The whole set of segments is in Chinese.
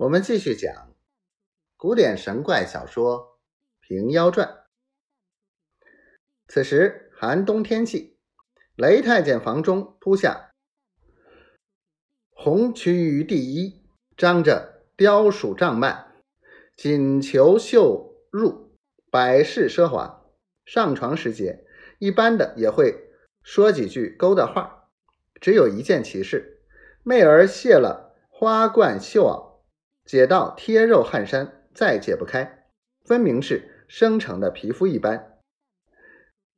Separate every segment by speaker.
Speaker 1: 我们继续讲古典神怪小说《平妖传》。此时寒冬天气，雷太监房中铺下红曲于第一，张着雕鼠帐幔，锦裘绣入，百事奢华。上床时节，一般的也会说几句勾搭话，只有一件奇事：媚儿卸了花冠绣袄。解到贴肉汗衫，再解不开，分明是生成的皮肤一般。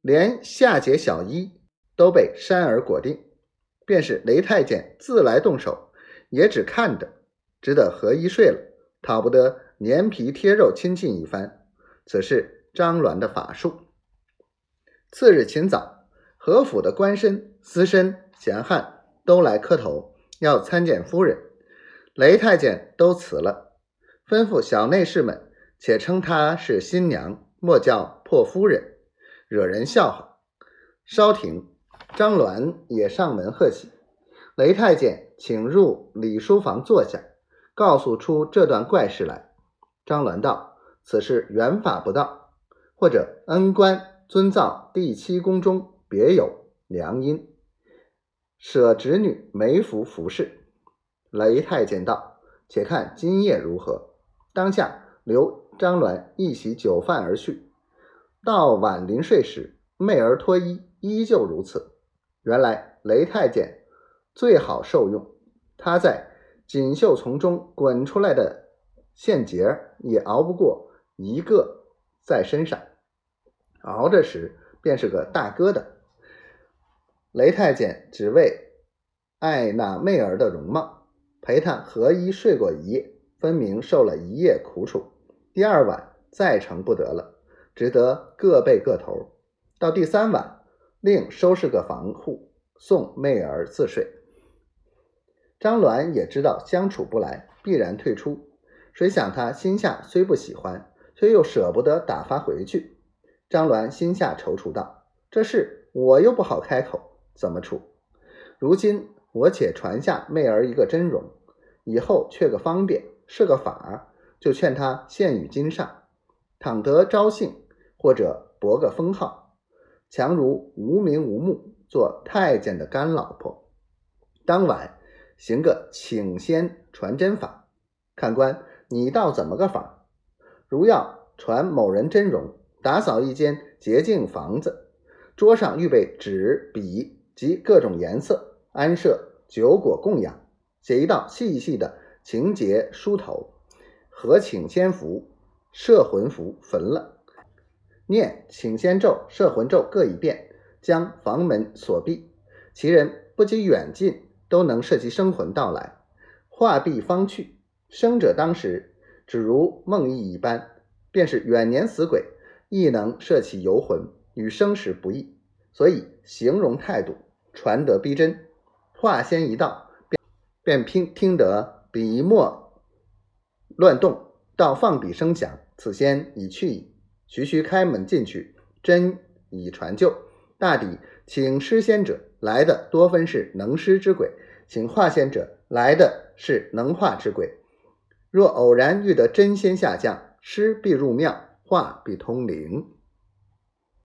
Speaker 1: 连下解小衣都被衫儿裹定，便是雷太监自来动手，也只看着，只得合衣睡了，讨不得粘皮贴肉亲近一番。此是张鸾的法术。次日清早，何府的官绅、私绅、闲汉都来磕头，要参见夫人。雷太监都辞了，吩咐小内侍们且称她是新娘，莫叫破夫人，惹人笑话。稍停，张鸾也上门贺喜。雷太监请入李书房坐下，告诉出这段怪事来。张鸾道：“此事缘法不当，或者恩官遵造第七宫中别有良因，舍侄女梅服服侍。”雷太监道：“且看今夜如何？”当下留张鸾一席酒饭而去。到晚临睡时，媚儿脱衣，依旧如此。原来雷太监最好受用，他在锦绣丛中滚出来的线结也熬不过一个在身上，熬着时便是个大疙瘩。雷太监只为爱那媚儿的容貌。陪他合衣睡过一夜，分明受了一夜苦楚。第二晚再成不得了，只得各备各头。到第三晚，另收拾个房户，送妹儿自睡。张鸾也知道相处不来，必然退出。谁想他心下虽不喜欢，却又舍不得打发回去。张鸾心下踌躇道：“这事我又不好开口，怎么处？如今……”我且传下媚儿一个真容，以后却个方便，是个法儿，就劝他献与金上，倘得招幸，或者博个封号，强如无名无目，做太监的干老婆。当晚行个请仙传真法，看官你道怎么个法？如要传某人真容，打扫一间洁净房子，桌上预备纸笔及各种颜色。安设酒果供养，写一道细细的情节梳头，合请仙符、摄魂符焚了，念请仙咒、摄魂咒各一遍，将房门锁闭，其人不及远近都能摄其生魂到来。画壁方去，生者当时只如梦呓一般，便是远年死鬼亦能摄其游魂，与生时不异。所以形容态度传得逼真。话先一到，便便听听得笔墨乱动，到放笔声响，此仙已去矣。徐徐开门进去，真已传就。大抵请诗仙者来的多分是能施之鬼，请化仙者来的是能化之鬼。若偶然遇得真仙下降，施必入庙，化必通灵。